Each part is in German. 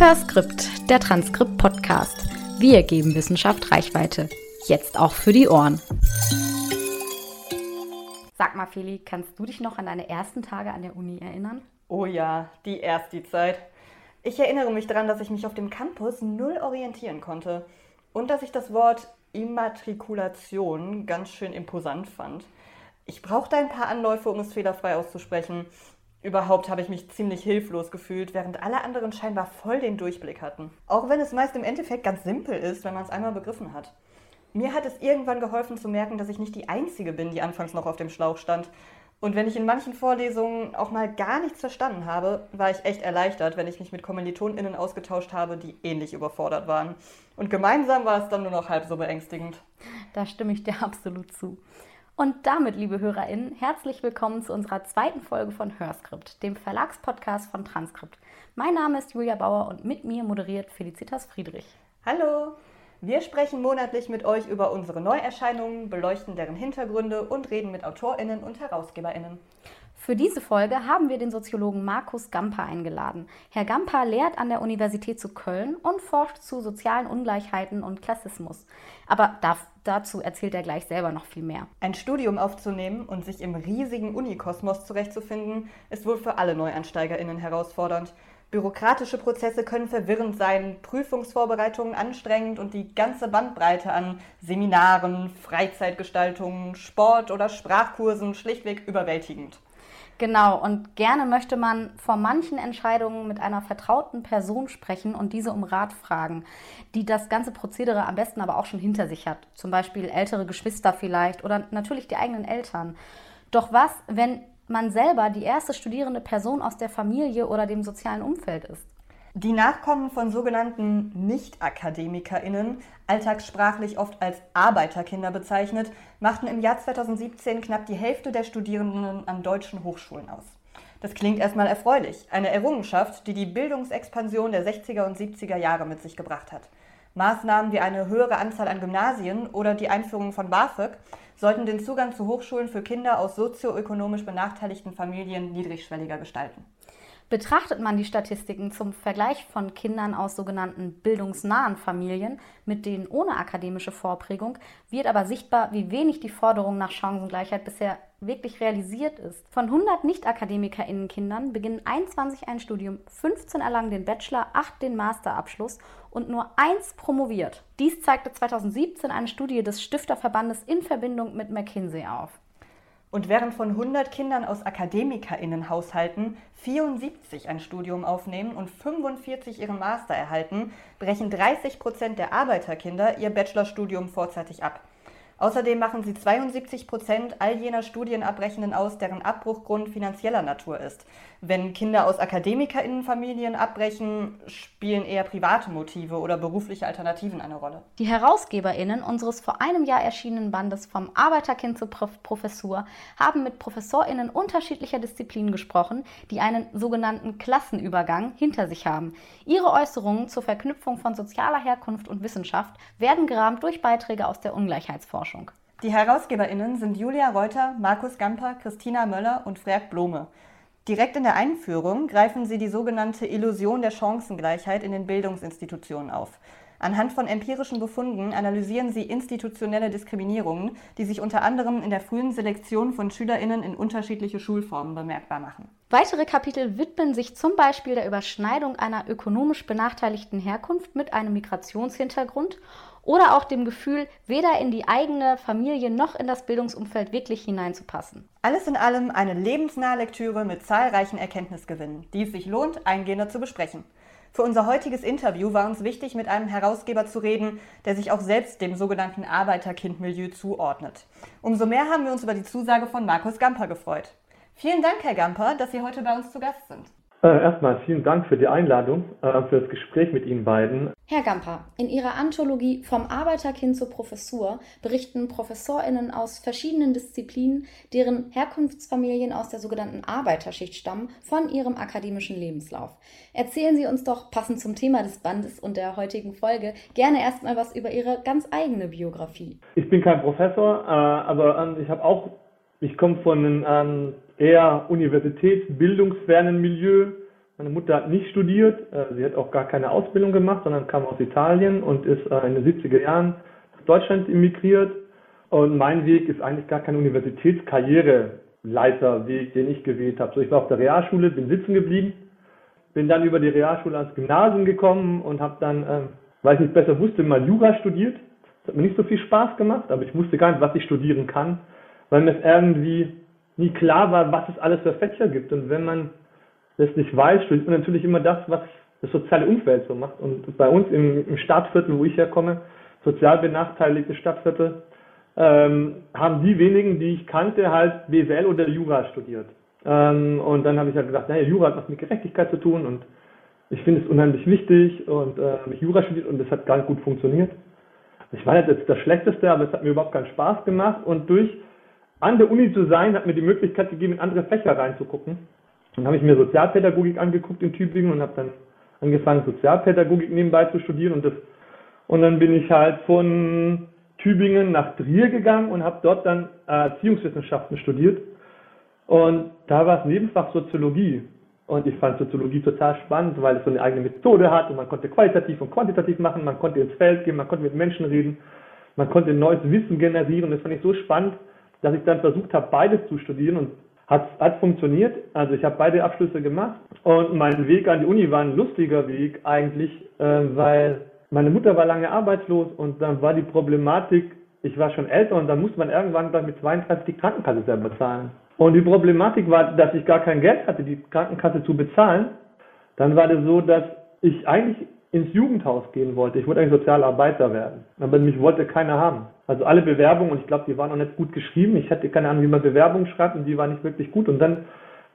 Hörskript, der Transkript-Podcast. Wir geben Wissenschaft Reichweite. Jetzt auch für die Ohren. Sag mal, Feli, kannst du dich noch an deine ersten Tage an der Uni erinnern? Oh ja, die erste Zeit. Ich erinnere mich daran, dass ich mich auf dem Campus null orientieren konnte und dass ich das Wort Immatrikulation ganz schön imposant fand. Ich brauchte ein paar Anläufe, um es fehlerfrei auszusprechen. Überhaupt habe ich mich ziemlich hilflos gefühlt, während alle anderen scheinbar voll den Durchblick hatten. Auch wenn es meist im Endeffekt ganz simpel ist, wenn man es einmal begriffen hat. Mir hat es irgendwann geholfen zu merken, dass ich nicht die Einzige bin, die anfangs noch auf dem Schlauch stand. Und wenn ich in manchen Vorlesungen auch mal gar nichts verstanden habe, war ich echt erleichtert, wenn ich mich mit KommilitonInnen ausgetauscht habe, die ähnlich überfordert waren. Und gemeinsam war es dann nur noch halb so beängstigend. Da stimme ich dir absolut zu. Und damit, liebe HörerInnen, herzlich willkommen zu unserer zweiten Folge von Hörskript, dem Verlagspodcast von Transkript. Mein Name ist Julia Bauer und mit mir moderiert Felicitas Friedrich. Hallo! Wir sprechen monatlich mit euch über unsere Neuerscheinungen, beleuchten deren Hintergründe und reden mit AutorInnen und HerausgeberInnen. Für diese Folge haben wir den Soziologen Markus Gamper eingeladen. Herr Gamper lehrt an der Universität zu Köln und forscht zu sozialen Ungleichheiten und Klassismus. Aber dazu erzählt er gleich selber noch viel mehr. Ein Studium aufzunehmen und sich im riesigen Unikosmos zurechtzufinden, ist wohl für alle NeuansteigerInnen herausfordernd. Bürokratische Prozesse können verwirrend sein, Prüfungsvorbereitungen anstrengend und die ganze Bandbreite an Seminaren, Freizeitgestaltungen, Sport- oder Sprachkursen schlichtweg überwältigend. Genau, und gerne möchte man vor manchen Entscheidungen mit einer vertrauten Person sprechen und diese um Rat fragen, die das ganze Prozedere am besten aber auch schon hinter sich hat. Zum Beispiel ältere Geschwister vielleicht oder natürlich die eigenen Eltern. Doch was, wenn man selber die erste studierende Person aus der Familie oder dem sozialen Umfeld ist? Die Nachkommen von sogenannten Nicht-AkademikerInnen, alltagssprachlich oft als Arbeiterkinder bezeichnet, machten im Jahr 2017 knapp die Hälfte der Studierenden an deutschen Hochschulen aus. Das klingt erstmal erfreulich, eine Errungenschaft, die die Bildungsexpansion der 60er und 70er Jahre mit sich gebracht hat. Maßnahmen wie eine höhere Anzahl an Gymnasien oder die Einführung von BAföG sollten den Zugang zu Hochschulen für Kinder aus sozioökonomisch benachteiligten Familien niedrigschwelliger gestalten. Betrachtet man die Statistiken zum Vergleich von Kindern aus sogenannten bildungsnahen Familien mit denen ohne akademische Vorprägung, wird aber sichtbar, wie wenig die Forderung nach Chancengleichheit bisher wirklich realisiert ist. Von 100 Nicht-AkademikerInnen-Kindern beginnen 21 ein Studium, 15 erlangen den Bachelor, 8 den Masterabschluss und nur eins promoviert. Dies zeigte 2017 eine Studie des Stifterverbandes in Verbindung mit McKinsey auf. Und während von 100 Kindern aus AkademikerInnenhaushalten 74 ein Studium aufnehmen und 45 ihren Master erhalten, brechen 30 Prozent der Arbeiterkinder ihr Bachelorstudium vorzeitig ab. Außerdem machen sie 72 Prozent all jener Studienabbrechenden aus, deren Abbruchgrund finanzieller Natur ist. Wenn Kinder aus AkademikerInnenfamilien abbrechen, spielen eher private Motive oder berufliche Alternativen eine Rolle. Die HerausgeberInnen unseres vor einem Jahr erschienenen Bandes Vom Arbeiterkind zur Professur haben mit ProfessorInnen unterschiedlicher Disziplinen gesprochen, die einen sogenannten Klassenübergang hinter sich haben. Ihre Äußerungen zur Verknüpfung von sozialer Herkunft und Wissenschaft werden gerahmt durch Beiträge aus der Ungleichheitsforschung. Die HerausgeberInnen sind Julia Reuter, Markus Gamper, Christina Möller und Freak Blome. Direkt in der Einführung greifen sie die sogenannte Illusion der Chancengleichheit in den Bildungsinstitutionen auf. Anhand von empirischen Befunden analysieren sie institutionelle Diskriminierungen, die sich unter anderem in der frühen Selektion von Schülerinnen in unterschiedliche Schulformen bemerkbar machen. Weitere Kapitel widmen sich zum Beispiel der Überschneidung einer ökonomisch benachteiligten Herkunft mit einem Migrationshintergrund oder auch dem Gefühl, weder in die eigene Familie noch in das Bildungsumfeld wirklich hineinzupassen. Alles in allem eine lebensnahe Lektüre mit zahlreichen Erkenntnisgewinnen, die es sich lohnt, eingehender zu besprechen. Für unser heutiges Interview war uns wichtig, mit einem Herausgeber zu reden, der sich auch selbst dem sogenannten Arbeiterkindmilieu zuordnet. Umso mehr haben wir uns über die Zusage von Markus Gamper gefreut. Vielen Dank, Herr Gamper, dass Sie heute bei uns zu Gast sind. Äh, erstmal vielen Dank für die Einladung, äh, für das Gespräch mit Ihnen beiden. Herr Gamper, in Ihrer Anthologie Vom Arbeiterkind zur Professur berichten ProfessorInnen aus verschiedenen Disziplinen, deren Herkunftsfamilien aus der sogenannten Arbeiterschicht stammen, von ihrem akademischen Lebenslauf. Erzählen Sie uns doch, passend zum Thema des Bandes und der heutigen Folge, gerne erstmal was über Ihre ganz eigene Biografie. Ich bin kein Professor, äh, aber ähm, ich habe auch, ich komme von einem ähm, eher universitätsbildungsfernen Milieu Meine Mutter hat nicht studiert, äh, sie hat auch gar keine Ausbildung gemacht, sondern kam aus Italien und ist äh, in den 70er Jahren nach Deutschland emigriert. Und mein Weg ist eigentlich gar kein Universitätskarriereleiterweg, den ich gewählt habe. So, ich war auf der Realschule, bin sitzen geblieben, bin dann über die Realschule ans Gymnasium gekommen und habe dann, äh, weil ich nicht besser wusste, mal Jura studiert. Das hat mir nicht so viel Spaß gemacht, aber ich wusste gar nicht, was ich studieren kann, weil mir irgendwie nie klar war, was es alles für Fächer gibt. Und wenn man das nicht weiß, studiert man natürlich immer das, was das soziale Umfeld so macht. Und bei uns im, im Stadtviertel, wo ich herkomme, sozial benachteiligte Stadtviertel, ähm, haben die wenigen, die ich kannte, halt BWL oder Jura studiert. Ähm, und dann habe ich halt gedacht, naja, Jura hat was mit Gerechtigkeit zu tun und ich finde es unheimlich wichtig und äh, habe ich Jura studiert und das hat nicht gut funktioniert. Ich war jetzt das Schlechteste, aber es hat mir überhaupt keinen Spaß gemacht und durch an der Uni zu sein, hat mir die Möglichkeit gegeben, in andere Fächer reinzugucken. Dann habe ich mir Sozialpädagogik angeguckt in Tübingen und habe dann angefangen, Sozialpädagogik nebenbei zu studieren und das und dann bin ich halt von Tübingen nach Trier gegangen und habe dort dann Erziehungswissenschaften studiert. Und da war es Nebenfach Soziologie. Und ich fand Soziologie total spannend, weil es so eine eigene Methode hat und man konnte qualitativ und quantitativ machen, man konnte ins Feld gehen, man konnte mit Menschen reden, man konnte neues Wissen generieren. Das fand ich so spannend, dass ich dann versucht habe, beides zu studieren und hat, hat funktioniert. Also ich habe beide Abschlüsse gemacht und mein Weg an die Uni war ein lustiger Weg eigentlich, äh, weil meine Mutter war lange arbeitslos und dann war die Problematik, ich war schon älter und dann musste man irgendwann dann mit 32 die Krankenkasse selber zahlen. Und die Problematik war, dass ich gar kein Geld hatte, die Krankenkasse zu bezahlen. Dann war das so, dass ich eigentlich ins Jugendhaus gehen wollte. Ich wollte eigentlich Sozialarbeiter werden. Aber mich wollte keiner haben. Also alle Bewerbungen, und ich glaube, die waren noch nicht gut geschrieben. Ich hatte keine Ahnung, wie man Bewerbungen schreibt und die war nicht wirklich gut. Und dann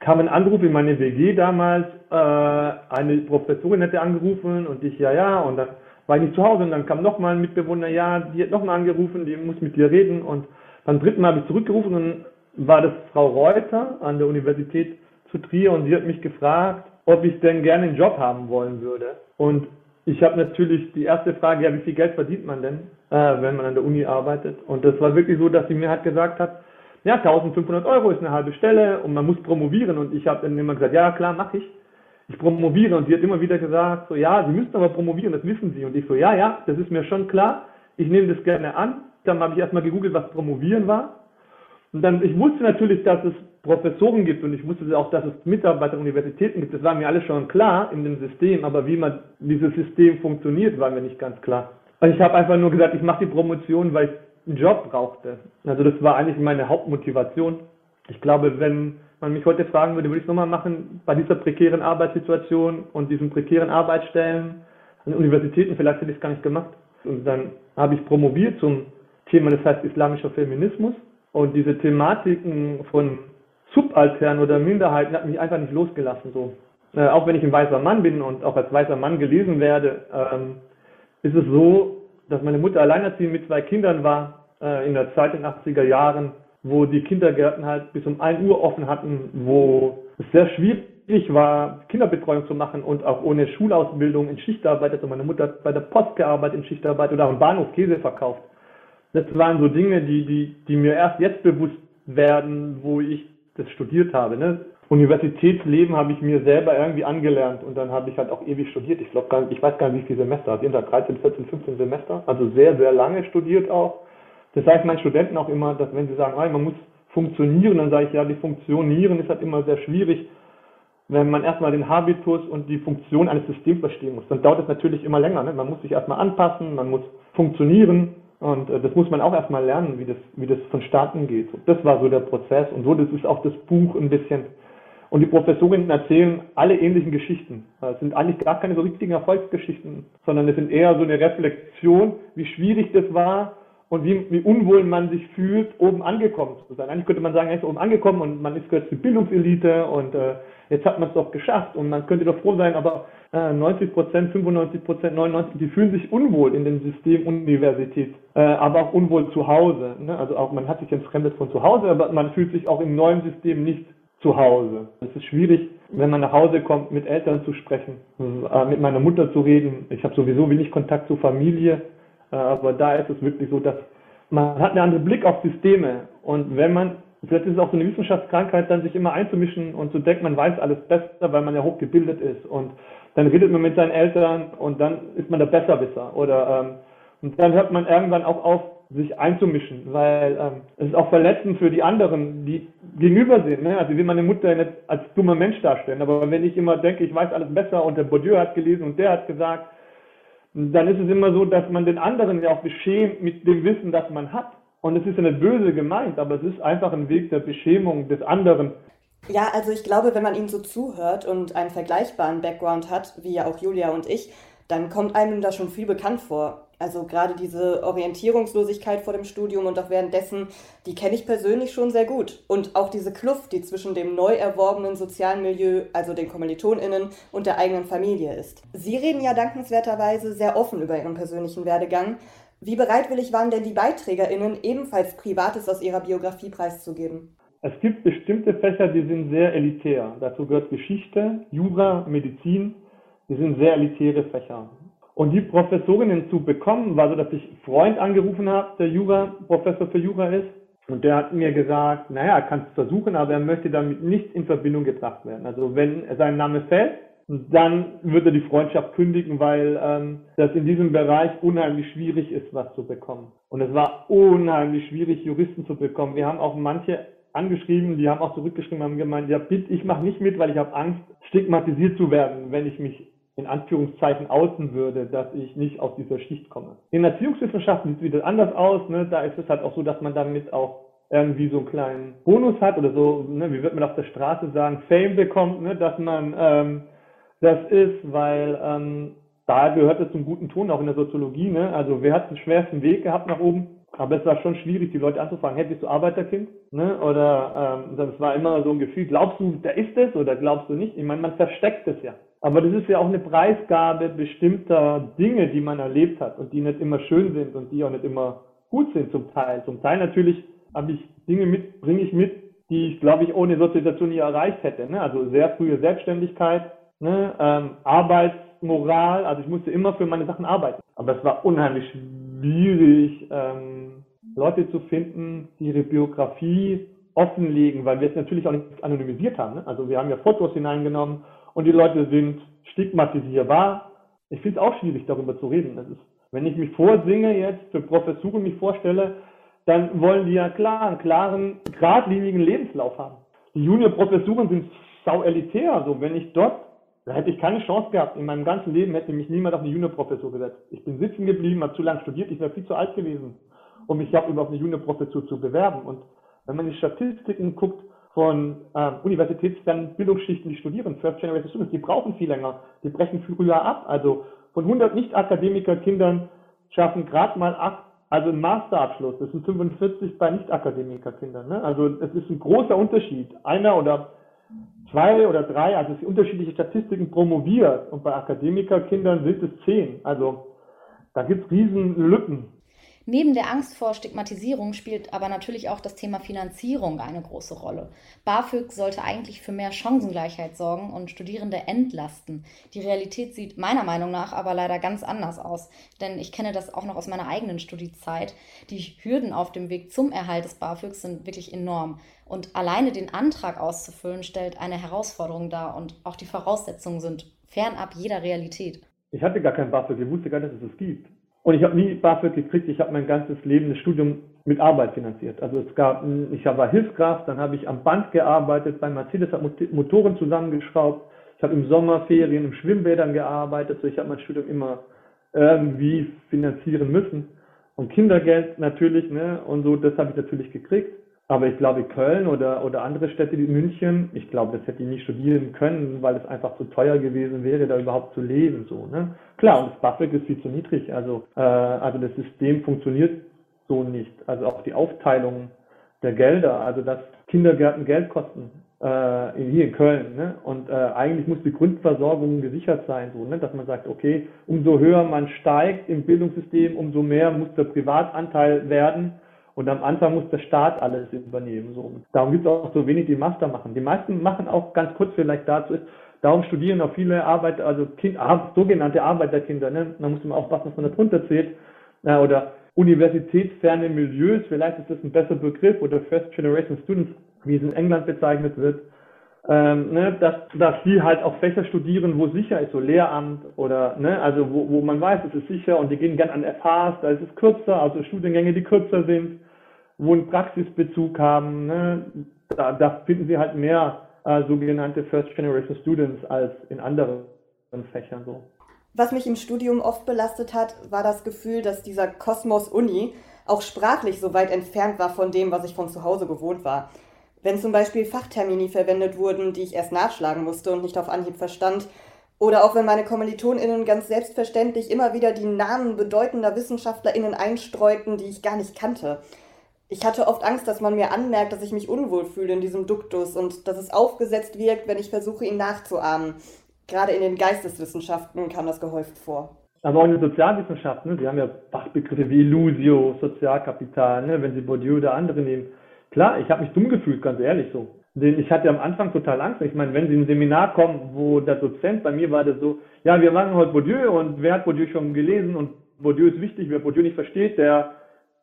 kam ein Anruf in meine WG damals, äh, eine Professorin hätte angerufen und ich, ja, ja, und dann war ich nicht zu Hause und dann kam nochmal ein Mitbewohner, ja, die hat nochmal angerufen, die muss mit dir reden und beim dritten Mal habe ich zurückgerufen und war das Frau Reuter an der Universität zu Trier und sie hat mich gefragt, ob ich denn gerne einen Job haben wollen würde. Und ich habe natürlich die erste Frage, ja, wie viel Geld verdient man denn, äh, wenn man an der Uni arbeitet? Und das war wirklich so, dass sie mir halt gesagt hat, ja, 1500 Euro ist eine halbe Stelle und man muss promovieren. Und ich habe dann immer gesagt, ja, klar, mache ich. Ich promoviere. Und sie hat immer wieder gesagt, so, ja, Sie müssen aber promovieren, das wissen Sie. Und ich so, ja, ja, das ist mir schon klar. Ich nehme das gerne an. Dann habe ich erstmal gegoogelt, was promovieren war. Und dann, ich wusste natürlich, dass es Professoren gibt und ich wusste auch, dass es Mitarbeiter Universitäten gibt. Das war mir alles schon klar in dem System, aber wie man dieses System funktioniert, war mir nicht ganz klar. Und ich habe einfach nur gesagt, ich mache die Promotion, weil ich einen Job brauchte. Also das war eigentlich meine Hauptmotivation. Ich glaube, wenn man mich heute fragen würde, würde ich es nochmal machen bei dieser prekären Arbeitssituation und diesen prekären Arbeitsstellen an Universitäten, vielleicht hätte ich es gar nicht gemacht. Und dann habe ich promoviert zum Thema, das heißt islamischer Feminismus und diese Thematiken von Subaltern oder Minderheiten hat mich einfach nicht losgelassen. So. Äh, auch wenn ich ein weißer Mann bin und auch als weißer Mann gelesen werde, ähm, ist es so, dass meine Mutter alleinerziehend mit zwei Kindern war äh, in der Zeit in den 80er Jahren, wo die Kindergärten halt bis um 1 Uhr offen hatten, wo es sehr schwierig war, Kinderbetreuung zu machen und auch ohne Schulausbildung in Schichtarbeit. Also meine Mutter hat bei der Post gearbeitet in Schichtarbeit oder am Bahnhof Käse verkauft das waren so Dinge, die, die, die mir erst jetzt bewusst werden, wo ich das studiert habe. Ne? Universitätsleben habe ich mir selber irgendwie angelernt und dann habe ich halt auch ewig studiert. Ich glaube ich weiß gar nicht, wie viele Semester. Also jedenfalls 13, 14, 15 Semester. Also sehr, sehr lange studiert auch. Das sage ich meinen Studenten auch immer, dass wenn sie sagen, man muss funktionieren, dann sage ich, ja, die Funktionieren ist halt immer sehr schwierig, wenn man erstmal den Habitus und die Funktion eines Systems verstehen muss. Dann dauert es natürlich immer länger. Ne? Man muss sich erstmal anpassen, man muss funktionieren und äh, das muss man auch erstmal lernen, wie das, wie das vonstatten geht. Das war so der Prozess und so, das ist auch das Buch ein bisschen. Und die Professorinnen erzählen alle ähnlichen Geschichten. Äh, es sind eigentlich gar keine so richtigen Erfolgsgeschichten, sondern es sind eher so eine Reflexion, wie schwierig das war und wie, wie unwohl man sich fühlt, oben angekommen zu sein. Eigentlich könnte man sagen, er ist oben angekommen und man ist gehört zur Bildungselite und äh, jetzt hat man es doch geschafft und man könnte doch froh sein, aber 90 Prozent, 95 Prozent, 99, die fühlen sich unwohl in dem System Universität, äh, aber auch unwohl zu Hause. Ne? Also auch man hat sich entfremdet von zu Hause, aber man fühlt sich auch im neuen System nicht zu Hause. Es ist schwierig, wenn man nach Hause kommt, mit Eltern zu sprechen, äh, mit meiner Mutter zu reden. Ich habe sowieso wenig Kontakt zur Familie, äh, aber da ist es wirklich so, dass man hat einen anderen Blick auf Systeme und wenn man vielleicht ist es auch so eine Wissenschaftskrankheit, dann sich immer einzumischen und zu denken, man weiß alles besser, weil man ja hochgebildet ist. Und dann redet man mit seinen Eltern und dann ist man der Besserwisser. Oder ähm, und dann hört man irgendwann auch auf, sich einzumischen, weil ähm, es ist auch verletzend für die anderen, die gegenüber sind. Ne? Also will meine Mutter nicht als dummer Mensch darstellen, aber wenn ich immer denke, ich weiß alles besser und der Bourdieu hat gelesen und der hat gesagt, dann ist es immer so, dass man den anderen ja auch beschämt mit dem Wissen, das man hat. Und es ist ja nicht böse gemeint, aber es ist einfach ein Weg der Beschämung des anderen. Ja, also ich glaube, wenn man ihnen so zuhört und einen vergleichbaren Background hat, wie ja auch Julia und ich, dann kommt einem da schon viel bekannt vor. Also gerade diese Orientierungslosigkeit vor dem Studium und auch währenddessen, die kenne ich persönlich schon sehr gut. Und auch diese Kluft, die zwischen dem neu erworbenen sozialen Milieu, also den KommilitonInnen und der eigenen Familie ist. Sie reden ja dankenswerterweise sehr offen über ihren persönlichen Werdegang. Wie bereitwillig waren denn die BeiträgerInnen, ebenfalls Privates aus ihrer Biografie preiszugeben? Es gibt bestimmte Fächer, die sind sehr elitär. Dazu gehört Geschichte, Jura, Medizin. Die sind sehr elitäre Fächer. Und die Professorinnen zu bekommen, war so, dass ich einen Freund angerufen habe, der Jura, Professor für Jura ist. Und der hat mir gesagt, naja, er kann es versuchen, aber er möchte damit nicht in Verbindung gebracht werden. Also wenn sein Name fällt, dann wird er die Freundschaft kündigen, weil ähm, das in diesem Bereich unheimlich schwierig ist, was zu bekommen. Und es war unheimlich schwierig, Juristen zu bekommen. Wir haben auch manche angeschrieben, die haben auch zurückgeschrieben, haben gemeint, ja bitte, ich mache nicht mit, weil ich habe Angst, stigmatisiert zu werden, wenn ich mich in Anführungszeichen outen würde, dass ich nicht aus dieser Schicht komme. In Erziehungswissenschaften sieht es wieder anders aus. Ne? Da ist es halt auch so, dass man damit auch irgendwie so einen kleinen Bonus hat oder so, ne? wie wird man auf der Straße sagen, Fame bekommt, ne? dass man ähm, das ist, weil ähm, da gehört es zum guten Ton auch in der Soziologie. Ne? Also wer hat den schwersten Weg gehabt nach oben? Aber es war schon schwierig, die Leute anzufragen, hey, bist du Arbeiterkind? Ne? Oder ähm, das war immer so ein Gefühl, glaubst du, der ist es oder glaubst du nicht? Ich meine, man versteckt es ja. Aber das ist ja auch eine Preisgabe bestimmter Dinge, die man erlebt hat und die nicht immer schön sind und die auch nicht immer gut sind zum Teil. Zum Teil natürlich habe ich Dinge mit, bringe ich mit, die ich, glaube ich, ohne Sozialisation nie erreicht hätte. Ne? Also sehr frühe Selbstständigkeit, ne? ähm, Arbeitsmoral, also ich musste immer für meine Sachen arbeiten. Aber es war unheimlich schwierig, ähm, Leute zu finden, die ihre Biografie offenlegen, weil wir es natürlich auch nicht anonymisiert haben. Ne? Also wir haben ja Fotos hineingenommen und die Leute sind stigmatisierbar. Ich finde es auch schwierig, darüber zu reden. Das ist, wenn ich mich vorsinge jetzt, für Professuren mich vorstelle, dann wollen die ja klar einen klaren, geradlinigen Lebenslauf haben. Die Junior-Professuren sind sau elitär. Also wenn ich dort, da hätte ich keine Chance gehabt. In meinem ganzen Leben hätte mich niemand auf eine Junior-Professur gesetzt. Ich bin sitzen geblieben, habe zu lange studiert, ich wäre viel zu alt gewesen, um mich überhaupt auf eine Junior-Professur zu bewerben. Und wenn man die Statistiken guckt, von ähm, universitätsfernen Bildungsschichten, die studieren, First Generation Students, die brauchen viel länger, die brechen früher ab. Also von 100 Nicht-Akademiker-Kindern schaffen gerade mal acht, also einen Masterabschluss. Das sind 45 bei Nicht-Akademiker-Kindern. Ne? Also es ist ein großer Unterschied. Einer oder zwei oder drei, also unterschiedliche Statistiken promoviert und bei Akademikerkindern sind es zehn. Also da gibt es riesen Lücken. Neben der Angst vor Stigmatisierung spielt aber natürlich auch das Thema Finanzierung eine große Rolle. BAföG sollte eigentlich für mehr Chancengleichheit sorgen und Studierende entlasten. Die Realität sieht meiner Meinung nach aber leider ganz anders aus, denn ich kenne das auch noch aus meiner eigenen Studiezeit. Die Hürden auf dem Weg zum Erhalt des BAföGs sind wirklich enorm. Und alleine den Antrag auszufüllen stellt eine Herausforderung dar und auch die Voraussetzungen sind fernab jeder Realität. Ich hatte gar kein BAföG, ich wusste gar nicht, dass es es gibt. Und ich habe nie BAföG gekriegt. Ich habe mein ganzes Leben das Studium mit Arbeit finanziert. Also es gab, ich war Hilfskraft, dann habe ich am Band gearbeitet, bei Mercedes habe Motoren zusammengeschraubt. Ich habe im Sommerferien im Schwimmbädern gearbeitet. So ich habe mein Studium immer irgendwie finanzieren müssen. Und Kindergeld natürlich, ne? Und so, das habe ich natürlich gekriegt. Aber ich glaube, Köln oder, oder andere Städte wie München, ich glaube, das hätte ich nicht studieren können, weil es einfach zu teuer gewesen wäre, da überhaupt zu leben. So, ne? Klar, und das BAföG ist viel zu niedrig. Also, äh, also das System funktioniert so nicht. Also auch die Aufteilung der Gelder, also dass Kindergärten Geld kosten, äh, hier in Köln. Ne? Und äh, eigentlich muss die Grundversorgung gesichert sein, so, ne? dass man sagt, okay, umso höher man steigt im Bildungssystem, umso mehr muss der Privatanteil werden und am Anfang muss der Staat alles übernehmen. So. Darum gibt es auch so wenig, die Master machen. Die meisten machen auch ganz kurz vielleicht dazu ist, darum studieren auch viele Arbeiter, also kind, sogenannte Arbeiterkinder. Ne? Da muss man aufpassen, was man da drunter zählt. Ja, oder universitätsferne Milieus, vielleicht ist das ein besser Begriff, oder First Generation Students, wie es in England bezeichnet wird, ähm, ne, dass, dass die halt auch Fächer studieren, wo sicher ist, so Lehramt oder, ne, also wo, wo man weiß, es ist sicher und die gehen gern an FHs, da ist es kürzer, also Studiengänge, die kürzer sind, wo einen Praxisbezug haben, ne, da, da finden sie halt mehr äh, sogenannte First Generation Students als in anderen Fächern so. Was mich im Studium oft belastet hat, war das Gefühl, dass dieser Kosmos Uni auch sprachlich so weit entfernt war von dem, was ich von zu Hause gewohnt war. Wenn zum Beispiel Fachtermini verwendet wurden, die ich erst nachschlagen musste und nicht auf Anhieb verstand, oder auch wenn meine KommilitonInnen ganz selbstverständlich immer wieder die Namen bedeutender WissenschaftlerInnen einstreuten, die ich gar nicht kannte. Ich hatte oft Angst, dass man mir anmerkt, dass ich mich unwohl fühle in diesem Duktus und dass es aufgesetzt wirkt, wenn ich versuche, ihn nachzuahmen. Gerade in den Geisteswissenschaften kam das gehäuft vor. Aber auch in den Sozialwissenschaften, ne? Sie haben ja Fachbegriffe wie Illusio, Sozialkapital, ne? wenn Sie Bourdieu oder andere nehmen. Klar, ich habe mich dumm gefühlt, ganz ehrlich so. Ich hatte am Anfang total Angst. Ich meine, wenn Sie in ein Seminar kommen, wo der Dozent, bei mir war das so, ja, wir machen heute Bourdieu und wer hat Bourdieu schon gelesen und Bourdieu ist wichtig, wer Bourdieu nicht versteht, der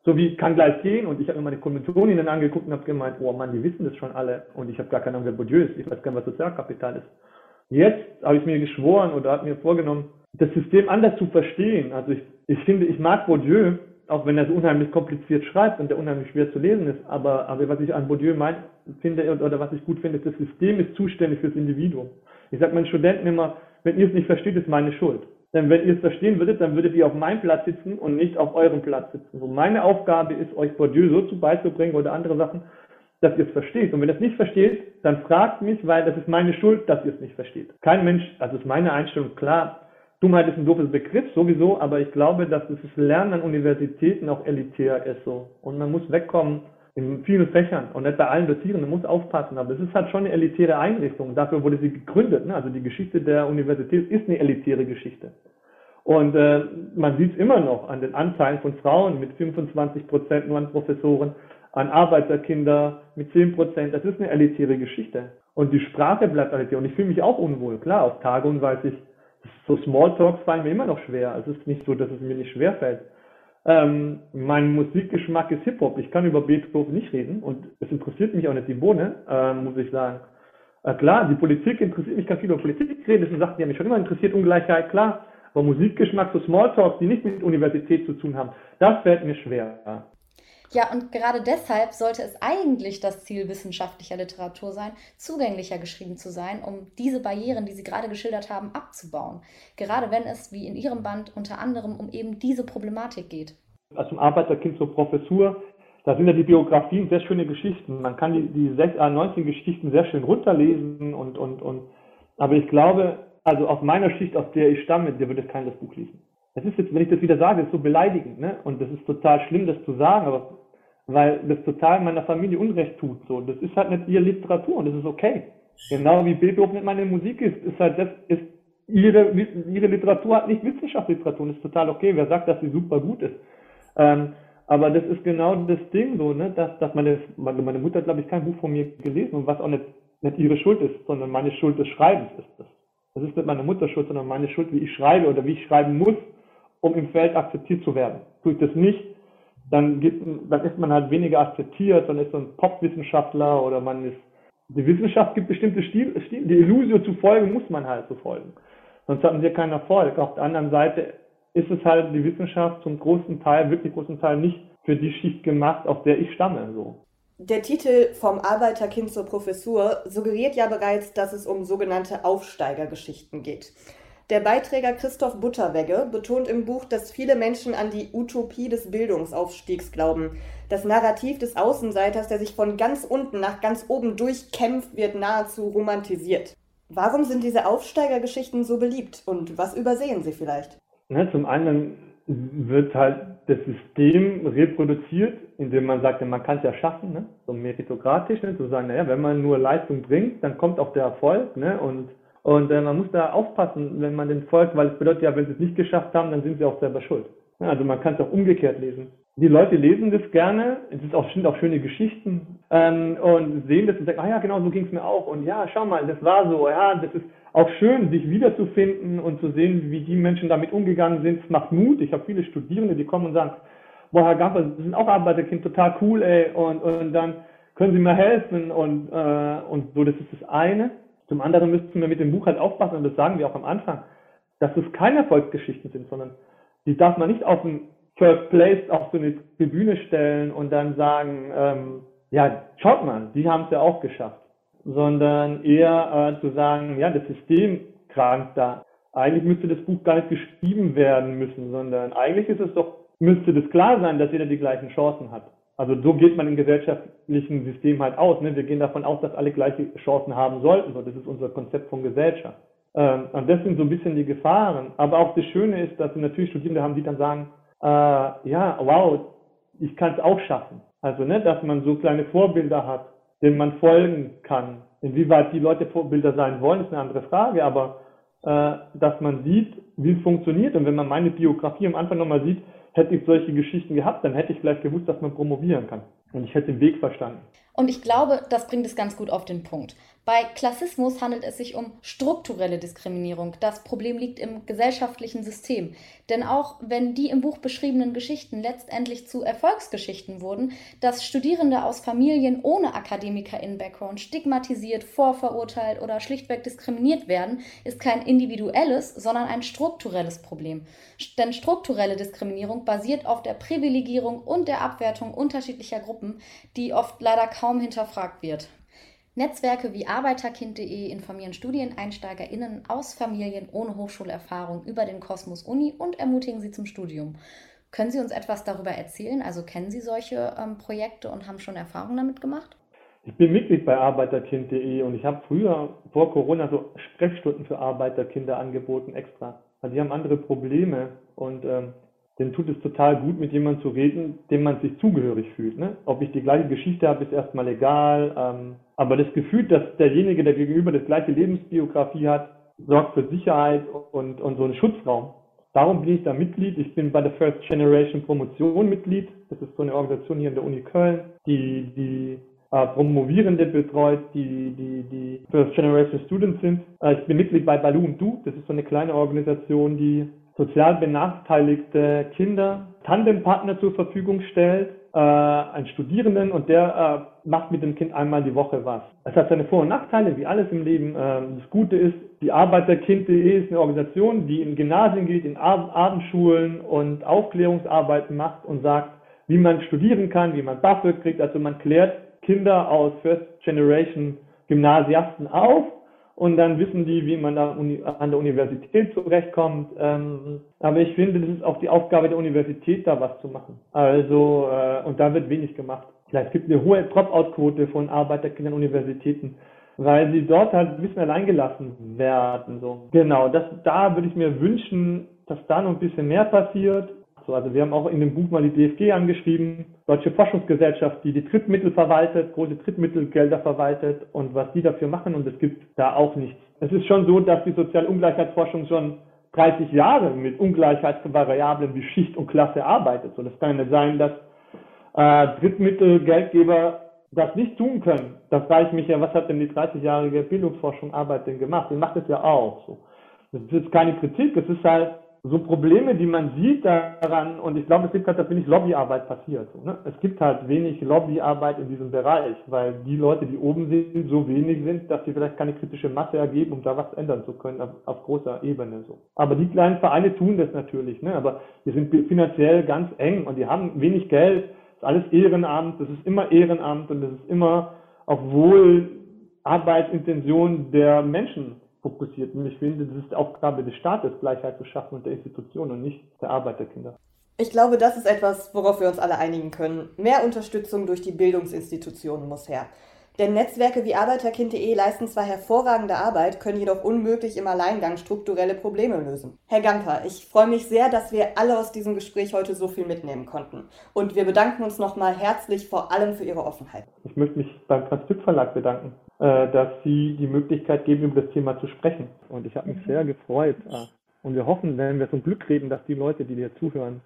so wie kann gleich gehen und ich habe mir meine Kommilitoninnen angeguckt und habe gemeint, oh Mann, die wissen das schon alle und ich habe gar keine Ahnung, wer Bourdieu ist, ich weiß gar nicht, was Sozialkapital ist. Jetzt habe ich mir geschworen oder habe mir vorgenommen, das System anders zu verstehen. Also ich, ich finde, ich mag Bourdieu, auch wenn er so unheimlich kompliziert schreibt und der unheimlich schwer zu lesen ist. Aber, aber was ich an Bourdieu mein, finde oder was ich gut finde, ist, das System ist zuständig fürs Individuum. Ich sage meinen Studenten immer, wenn ihr es nicht versteht, ist meine Schuld. Denn wenn ihr es verstehen würdet, dann würdet ihr auf meinem Platz sitzen und nicht auf eurem Platz sitzen. So meine Aufgabe ist, euch Bourdieu so zu beizubringen oder andere Sachen, dass ihr es versteht. Und wenn ihr es nicht versteht, dann fragt mich, weil das ist meine Schuld, dass ihr es nicht versteht. Kein Mensch, also ist meine Einstellung klar, Dummheit ist ein doofes Begriff sowieso, aber ich glaube, dass das Lernen an Universitäten auch elitär ist so. Und man muss wegkommen in vielen Fächern und nicht bei allen Dozierenden, muss aufpassen. Aber es ist halt schon eine elitäre Einrichtung. Dafür wurde sie gegründet. Ne? Also die Geschichte der Universität ist eine elitäre Geschichte. Und äh, man sieht es immer noch an den Anteilen von Frauen mit 25 Prozent nur an Professoren, an Arbeiterkinder mit 10 Prozent. Das ist eine elitäre Geschichte. Und die Sprache bleibt elitär. Und ich fühle mich auch unwohl. Klar, auf Tagungen weiß ich, so Smalltalks fallen mir immer noch schwer. Es ist nicht so, dass es mir nicht schwer fällt. Ähm, mein Musikgeschmack ist Hip-Hop. Ich kann über Beethoven nicht reden und es interessiert mich auch nicht die Bohne, äh, muss ich sagen. Äh, klar, die Politik interessiert mich, ich kann viel über Politik reden, das sind Sachen, die mich schon immer interessiert, Ungleichheit, klar. Aber Musikgeschmack, so Smalltalks, die nicht mit Universität zu tun haben, das fällt mir schwer. Und gerade deshalb sollte es eigentlich das Ziel wissenschaftlicher Literatur sein, zugänglicher geschrieben zu sein, um diese Barrieren, die Sie gerade geschildert haben, abzubauen. Gerade wenn es, wie in Ihrem Band, unter anderem um eben diese Problematik geht. Als zum Arbeiterkind zur Professur, da sind ja die Biografien sehr schöne Geschichten. Man kann die, die 6, 19 Geschichten sehr schön runterlesen und, und, und, aber ich glaube, also aus meiner Schicht, aus der ich stamme, der würde keiner das Buch lesen. Das ist jetzt, wenn ich das wieder sage, ist so beleidigend, ne? Und das ist total schlimm, das zu sagen, aber weil das total meiner Familie Unrecht tut. So, das ist halt nicht ihre Literatur und das ist okay. Genau wie Beethoven nicht meine Musik ist, ist halt das ist ihre ihre Literatur hat nicht Wissenschaftsliteratur. Das ist total okay. Wer sagt, dass sie super gut ist? Ähm, aber das ist genau das Ding so, ne, dass, dass meine, meine Mutter glaube ich, kein Buch von mir gelesen und was auch nicht, nicht ihre Schuld ist, sondern meine Schuld des Schreibens ist das. Das ist nicht meine Mutter Schuld, sondern meine Schuld, wie ich schreibe oder wie ich schreiben muss, um im Feld akzeptiert zu werden. Tue ich das nicht, dann, gibt, dann ist man halt weniger akzeptiert, dann ist ein Popwissenschaftler oder man ist, die Wissenschaft gibt bestimmte Stil, Stil die Illusion zu folgen, muss man halt so folgen. Sonst hatten wir keinen Erfolg. Auf der anderen Seite ist es halt die Wissenschaft zum großen Teil, wirklich großen Teil nicht für die Schicht gemacht, auf der ich stamme, so. Der Titel Vom Arbeiterkind zur Professur suggeriert ja bereits, dass es um sogenannte Aufsteigergeschichten geht. Der Beiträger Christoph Butterwegge betont im Buch, dass viele Menschen an die Utopie des Bildungsaufstiegs glauben. Das Narrativ des Außenseiters, der sich von ganz unten nach ganz oben durchkämpft, wird nahezu romantisiert. Warum sind diese Aufsteigergeschichten so beliebt und was übersehen sie vielleicht? Ja, zum einen wird halt das System reproduziert, indem man sagt, man kann es ja schaffen, ne? so meritokratisch, ne? zu sagen, naja, wenn man nur Leistung bringt, dann kommt auch der Erfolg ne? und und äh, man muss da aufpassen, wenn man den folgt, weil es bedeutet ja, wenn sie es nicht geschafft haben, dann sind sie auch selber schuld. Ja, also man kann es auch umgekehrt lesen. Die Leute lesen das gerne, es ist auch, sind auch schöne Geschichten ähm, und sehen das und sagen, ah ja, genau so ging es mir auch und ja, schau mal, das war so, ja, das ist auch schön, sich wiederzufinden und zu sehen, wie die Menschen damit umgegangen sind. Es macht Mut. Ich habe viele Studierende, die kommen und sagen, boah, Herr Gaffer, Sie sind auch Arbeiterkind, total cool, ey, und, und dann können Sie mir helfen und, äh, und so, das ist das eine. Zum anderen müssten wir mit dem Buch halt aufpassen, und das sagen wir auch am Anfang, dass es keine Erfolgsgeschichten sind, sondern die darf man nicht auf den First Place auf so eine Bühne stellen und dann sagen, ähm, ja, schaut mal, die haben es ja auch geschafft. Sondern eher äh, zu sagen, ja, das System krankt da. Eigentlich müsste das Buch gar nicht geschrieben werden müssen, sondern eigentlich ist es doch, müsste das klar sein, dass jeder die gleichen Chancen hat. Also so geht man im gesellschaftlichen System halt aus. Ne? Wir gehen davon aus, dass alle gleiche Chancen haben sollten. So, das ist unser Konzept von Gesellschaft. Ähm, und das sind so ein bisschen die Gefahren. Aber auch das Schöne ist, dass wir natürlich Studierende haben, die dann sagen, äh, ja, wow, ich kann es auch schaffen. Also, ne, dass man so kleine Vorbilder hat, denen man folgen kann. Inwieweit die Leute Vorbilder sein wollen, ist eine andere Frage, aber äh, dass man sieht, wie es funktioniert. Und wenn man meine Biografie am Anfang nochmal sieht, hätte ich solche Geschichten gehabt, dann hätte ich vielleicht gewusst, dass man promovieren kann. Und ich hätte den Weg verstanden. Und ich glaube, das bringt es ganz gut auf den Punkt. Bei Klassismus handelt es sich um strukturelle Diskriminierung. Das Problem liegt im gesellschaftlichen System. Denn auch wenn die im Buch beschriebenen Geschichten letztendlich zu Erfolgsgeschichten wurden, dass Studierende aus Familien ohne Akademiker-in-Background stigmatisiert, vorverurteilt oder schlichtweg diskriminiert werden, ist kein individuelles, sondern ein strukturelles Problem. Denn strukturelle Diskriminierung basiert auf der Privilegierung und der Abwertung unterschiedlicher Gruppen, die oft leider kaum hinterfragt wird. Netzwerke wie Arbeiterkind.de informieren StudieneinsteigerInnen aus Familien ohne Hochschulerfahrung über den Kosmos Uni und ermutigen sie zum Studium. Können Sie uns etwas darüber erzählen? Also kennen Sie solche ähm, Projekte und haben schon Erfahrungen damit gemacht? Ich bin Mitglied bei Arbeiterkind.de und ich habe früher vor Corona so Sprechstunden für Arbeiterkinder angeboten extra. Also die haben andere Probleme und ähm, denen tut es total gut, mit jemandem zu reden, dem man sich zugehörig fühlt. Ne? Ob ich die gleiche Geschichte habe, ist erstmal egal. Ähm, aber das Gefühl, dass derjenige, der gegenüber das gleiche Lebensbiografie hat, sorgt für Sicherheit und, und so einen Schutzraum. Darum bin ich da Mitglied. Ich bin bei der First Generation Promotion Mitglied. Das ist so eine Organisation hier in der Uni Köln, die die äh, Promovierende betreut, die, die, die First Generation Students sind. Äh, ich bin Mitglied bei Balu und Du. Das ist so eine kleine Organisation, die sozial benachteiligte Kinder Tandempartner zur Verfügung stellt, äh, einen Studierenden und der äh, macht mit dem Kind einmal die Woche was. Es hat seine Vor- und Nachteile, wie alles im Leben. Ähm, das Gute ist, die Arbeiterkind.de ist eine Organisation, die in Gymnasien geht, in Ab Abendschulen und Aufklärungsarbeiten macht und sagt, wie man studieren kann, wie man BAföG kriegt. Also man klärt Kinder aus First Generation Gymnasiasten auf und dann wissen die, wie man da an der Universität zurechtkommt. Ähm, aber ich finde, das ist auch die Aufgabe der Universität, da was zu machen. Also, äh, und da wird wenig gemacht. Es gibt eine hohe Dropout-Quote von Arbeiterkindern Universitäten, weil sie dort halt ein bisschen alleingelassen werden. So. Genau, das, da würde ich mir wünschen, dass da noch ein bisschen mehr passiert. So, also wir haben auch in dem Buch mal die DFG angeschrieben, Deutsche Forschungsgesellschaft, die die Drittmittel verwaltet, große Drittmittelgelder verwaltet und was die dafür machen und es gibt da auch nichts. Es ist schon so, dass die Sozialungleichheitsforschung schon 30 Jahre mit Ungleichheitsvariablen wie Schicht und Klasse arbeitet. So, das kann ja sein, dass äh, Drittmittelgeldgeber das nicht tun können. Das frage ich mich ja, was hat denn die 30-jährige Bildungsforschung Arbeit denn gemacht? Die macht es ja auch so. Das ist keine Kritik, es ist halt so Probleme, die man sieht daran, und ich glaube, es gibt halt, dass wenig Lobbyarbeit passiert. Ne? Es gibt halt wenig Lobbyarbeit in diesem Bereich, weil die Leute, die oben sind, so wenig sind, dass sie vielleicht keine kritische Masse ergeben, um da was ändern zu können auf, auf großer Ebene. So. Aber die kleinen Vereine tun das natürlich, ne? aber die sind finanziell ganz eng und die haben wenig Geld, das ist alles Ehrenamt, das ist immer Ehrenamt und das ist immer auf Wohl Arbeitsintention der Menschen fokussiert. Und ich finde, das ist die Aufgabe des Staates, Gleichheit zu schaffen und der Institutionen und nicht der Arbeiterkinder. Ich glaube, das ist etwas, worauf wir uns alle einigen können. Mehr Unterstützung durch die Bildungsinstitutionen muss her. Denn Netzwerke wie Arbeiterkind.de leisten zwar hervorragende Arbeit, können jedoch unmöglich im Alleingang strukturelle Probleme lösen. Herr Gamper, ich freue mich sehr, dass wir alle aus diesem Gespräch heute so viel mitnehmen konnten. Und wir bedanken uns nochmal herzlich vor allem für Ihre Offenheit. Ich möchte mich beim Transkript Verlag bedanken, dass Sie die Möglichkeit geben, über das Thema zu sprechen. Und ich habe mich sehr gefreut. Äh, und wir hoffen, wenn wir zum Glück reden, dass die Leute, die dir zuhören,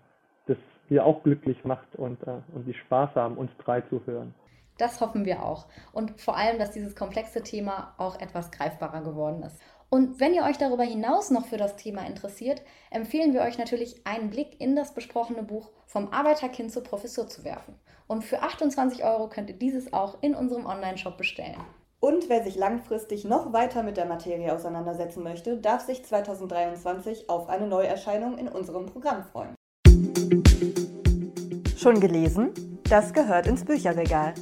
das wir auch glücklich macht und, äh, und die Spaß haben, uns drei zu hören. Das hoffen wir auch. Und vor allem, dass dieses komplexe Thema auch etwas greifbarer geworden ist. Und wenn ihr euch darüber hinaus noch für das Thema interessiert, empfehlen wir euch natürlich einen Blick in das besprochene Buch Vom Arbeiterkind zur Professur zu werfen. Und für 28 Euro könnt ihr dieses auch in unserem Online-Shop bestellen. Und wer sich langfristig noch weiter mit der Materie auseinandersetzen möchte, darf sich 2023 auf eine Neuerscheinung in unserem Programm freuen. Schon gelesen? Das gehört ins Bücherregal.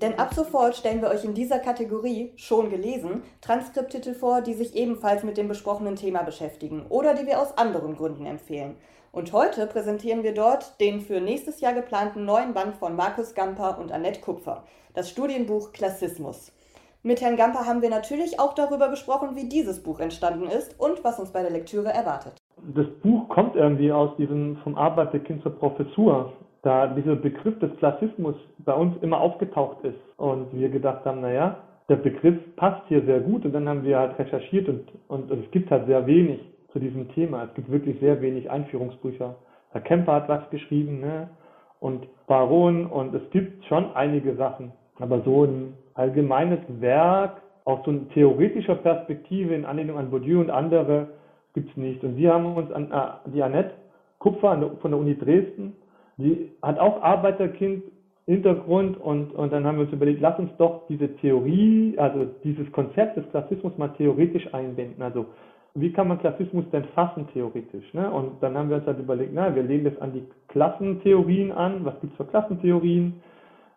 Denn ab sofort stellen wir euch in dieser Kategorie, schon gelesen, Transkripttitel vor, die sich ebenfalls mit dem besprochenen Thema beschäftigen oder die wir aus anderen Gründen empfehlen. Und heute präsentieren wir dort den für nächstes Jahr geplanten neuen Band von Markus Gamper und Annette Kupfer, das Studienbuch Klassismus. Mit Herrn Gamper haben wir natürlich auch darüber gesprochen, wie dieses Buch entstanden ist und was uns bei der Lektüre erwartet. Das Buch kommt irgendwie aus diesem vom Arbeiterkind zur Professur da dieser Begriff des Klassismus bei uns immer aufgetaucht ist und wir gedacht haben, naja, der Begriff passt hier sehr gut und dann haben wir halt recherchiert und, und, es gibt halt sehr wenig zu diesem Thema. Es gibt wirklich sehr wenig Einführungsbücher. Herr Kemper hat was geschrieben, ne? Und Baron und es gibt schon einige Sachen. Aber so ein allgemeines Werk aus so theoretischer Perspektive in Anlehnung an Bourdieu und andere gibt es nicht. Und wir haben uns an äh, die Annette Kupfer von der Uni Dresden die hat auch Arbeiterkind Hintergrund und, und dann haben wir uns überlegt, lass uns doch diese Theorie, also dieses Konzept des Klassismus mal theoretisch einbinden. Also wie kann man Klassismus denn fassen theoretisch? Ne? Und dann haben wir uns halt überlegt, na, wir lehnen das an die Klassentheorien an. Was gibt es für Klassentheorien?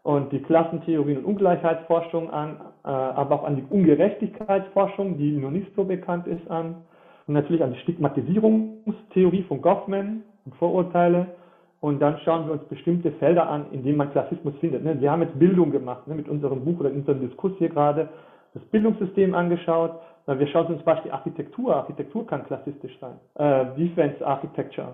Und die Klassentheorien und Ungleichheitsforschung an, äh, aber auch an die Ungerechtigkeitsforschung, die noch nicht so bekannt ist, an. Und natürlich an die Stigmatisierungstheorie von Goffman und Vorurteile und dann schauen wir uns bestimmte Felder an, in denen man Klassismus findet. Ne? Wir haben jetzt Bildung gemacht, ne? mit unserem Buch oder in unserem Diskurs hier gerade, das Bildungssystem angeschaut. Wir schauen uns zum Beispiel Architektur. Architektur kann klassistisch sein. Äh, Defense Architecture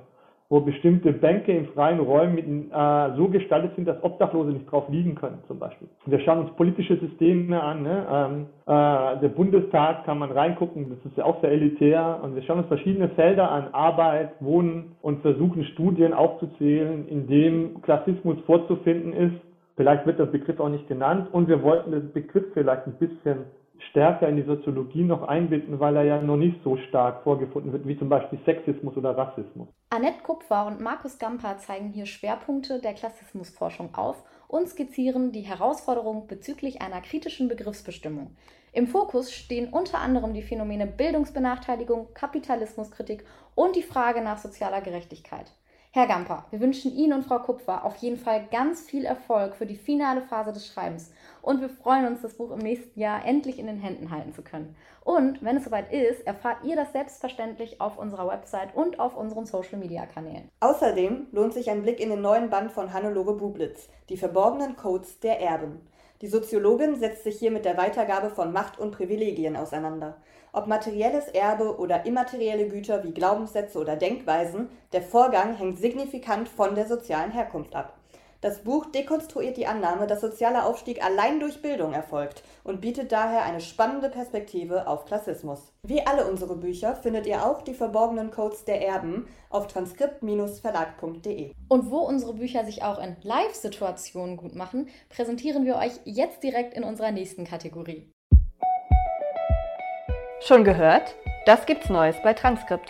wo bestimmte Bänke in freien Räumen äh, so gestaltet sind, dass Obdachlose nicht drauf liegen können, zum Beispiel. Wir schauen uns politische Systeme an. Ne? Ähm, äh, der Bundestag kann man reingucken, das ist ja auch sehr elitär. Und wir schauen uns verschiedene Felder an, Arbeit, Wohnen und versuchen Studien aufzuzählen, in dem Klassismus vorzufinden ist. Vielleicht wird der Begriff auch nicht genannt und wir wollten den Begriff vielleicht ein bisschen stärker in die Soziologie noch einbinden, weil er ja noch nicht so stark vorgefunden wird, wie zum Beispiel Sexismus oder Rassismus. Annette Kupfer und Markus Gamper zeigen hier Schwerpunkte der Klassismusforschung auf und skizzieren die Herausforderungen bezüglich einer kritischen Begriffsbestimmung. Im Fokus stehen unter anderem die Phänomene Bildungsbenachteiligung, Kapitalismuskritik und die Frage nach sozialer Gerechtigkeit. Herr Gamper, wir wünschen Ihnen und Frau Kupfer auf jeden Fall ganz viel Erfolg für die finale Phase des Schreibens und wir freuen uns, das Buch im nächsten Jahr endlich in den Händen halten zu können. Und wenn es soweit ist, erfahrt ihr das selbstverständlich auf unserer Website und auf unseren Social Media Kanälen. Außerdem lohnt sich ein Blick in den neuen Band von Hannelore Bublitz, Die verborgenen Codes der Erben. Die Soziologin setzt sich hier mit der Weitergabe von Macht und Privilegien auseinander. Ob materielles Erbe oder immaterielle Güter wie Glaubenssätze oder Denkweisen, der Vorgang hängt signifikant von der sozialen Herkunft ab. Das Buch dekonstruiert die Annahme, dass sozialer Aufstieg allein durch Bildung erfolgt und bietet daher eine spannende Perspektive auf Klassismus. Wie alle unsere Bücher findet ihr auch die verborgenen Codes der Erben auf transkript-verlag.de. Und wo unsere Bücher sich auch in Live-Situationen gut machen, präsentieren wir euch jetzt direkt in unserer nächsten Kategorie. Schon gehört? Das gibt's Neues bei Transkript.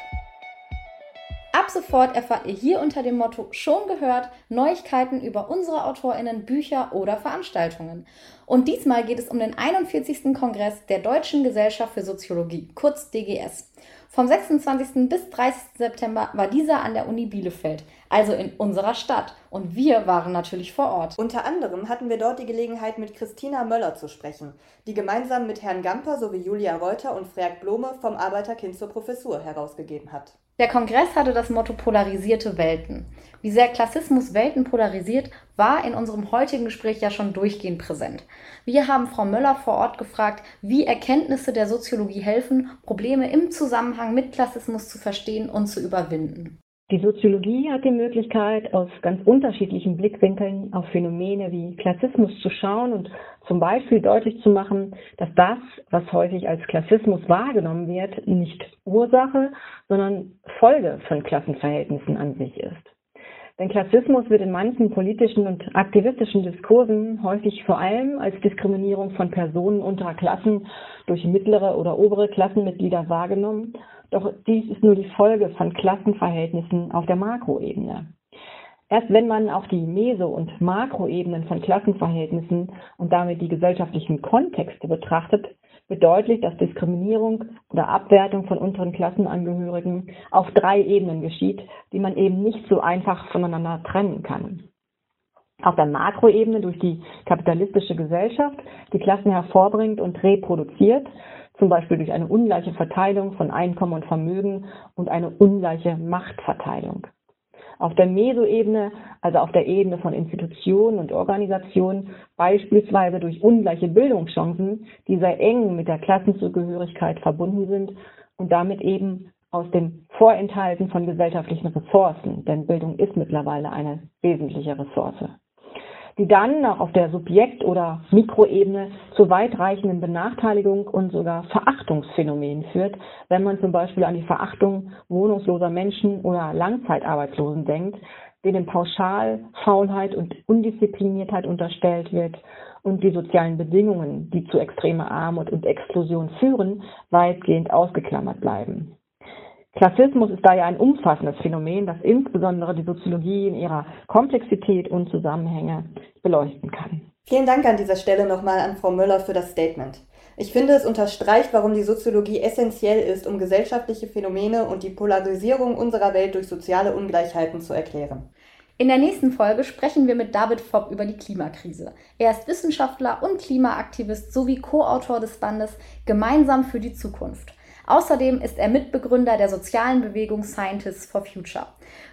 Ab sofort erfahrt ihr hier unter dem Motto Schon gehört Neuigkeiten über unsere AutorInnen, Bücher oder Veranstaltungen. Und diesmal geht es um den 41. Kongress der Deutschen Gesellschaft für Soziologie, kurz DGS. Vom 26. bis 30. September war dieser an der Uni Bielefeld, also in unserer Stadt. Und wir waren natürlich vor Ort. Unter anderem hatten wir dort die Gelegenheit, mit Christina Möller zu sprechen, die gemeinsam mit Herrn Gamper sowie Julia Reuter und Freak Blome vom Arbeiterkind zur Professur herausgegeben hat. Der Kongress hatte das Motto Polarisierte Welten. Wie sehr Klassismus Welten polarisiert, war in unserem heutigen Gespräch ja schon durchgehend präsent. Wir haben Frau Möller vor Ort gefragt, wie Erkenntnisse der Soziologie helfen, Probleme im Zusammenhang mit Klassismus zu verstehen und zu überwinden. Die Soziologie hat die Möglichkeit, aus ganz unterschiedlichen Blickwinkeln auf Phänomene wie Klassismus zu schauen und zum Beispiel deutlich zu machen, dass das, was häufig als Klassismus wahrgenommen wird, nicht Ursache, sondern Folge von Klassenverhältnissen an sich ist. Denn Klassismus wird in manchen politischen und aktivistischen Diskursen häufig vor allem als Diskriminierung von Personen unterer Klassen durch mittlere oder obere Klassenmitglieder wahrgenommen. Doch dies ist nur die Folge von Klassenverhältnissen auf der Makroebene. Erst wenn man auch die Meso- und Makroebenen von Klassenverhältnissen und damit die gesellschaftlichen Kontexte betrachtet, deutlich, dass Diskriminierung oder Abwertung von unteren Klassenangehörigen auf drei Ebenen geschieht, die man eben nicht so einfach voneinander trennen kann. Auf der Makroebene durch die kapitalistische Gesellschaft, die Klassen hervorbringt und reproduziert, zum Beispiel durch eine ungleiche Verteilung von Einkommen und Vermögen und eine ungleiche Machtverteilung. Auf der Mesoebene, also auf der Ebene von Institutionen und Organisationen, beispielsweise durch ungleiche Bildungschancen, die sehr eng mit der Klassenzugehörigkeit verbunden sind und damit eben aus dem Vorenthalten von gesellschaftlichen Ressourcen, denn Bildung ist mittlerweile eine wesentliche Ressource die dann auch auf der Subjekt- oder Mikroebene zu weitreichenden Benachteiligung und sogar Verachtungsphänomenen führt, wenn man zum Beispiel an die Verachtung wohnungsloser Menschen oder Langzeitarbeitslosen denkt, denen pauschal Faulheit und Undiszipliniertheit unterstellt wird und die sozialen Bedingungen, die zu extremer Armut und Exklusion führen, weitgehend ausgeklammert bleiben. Klassismus ist daher ein umfassendes Phänomen, das insbesondere die Soziologie in ihrer Komplexität und Zusammenhänge beleuchten kann. Vielen Dank an dieser Stelle nochmal an Frau Müller für das Statement. Ich finde, es unterstreicht, warum die Soziologie essentiell ist, um gesellschaftliche Phänomene und die Polarisierung unserer Welt durch soziale Ungleichheiten zu erklären. In der nächsten Folge sprechen wir mit David Fopp über die Klimakrise. Er ist Wissenschaftler und Klimaaktivist sowie Co-Autor des Bandes Gemeinsam für die Zukunft. Außerdem ist er Mitbegründer der sozialen Bewegung Scientists for Future.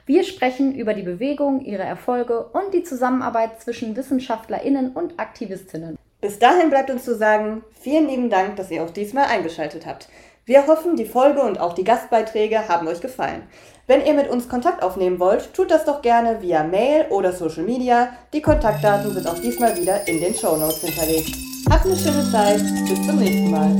Wir sprechen über die Bewegung, ihre Erfolge und die Zusammenarbeit zwischen Wissenschaftlerinnen und Aktivistinnen. Bis dahin bleibt uns zu sagen, vielen lieben Dank, dass ihr auch diesmal eingeschaltet habt. Wir hoffen, die Folge und auch die Gastbeiträge haben euch gefallen. Wenn ihr mit uns Kontakt aufnehmen wollt, tut das doch gerne via Mail oder Social Media. Die Kontaktdaten sind auch diesmal wieder in den Show Notes hinterlegt. Habt eine schöne Zeit. Bis zum nächsten Mal.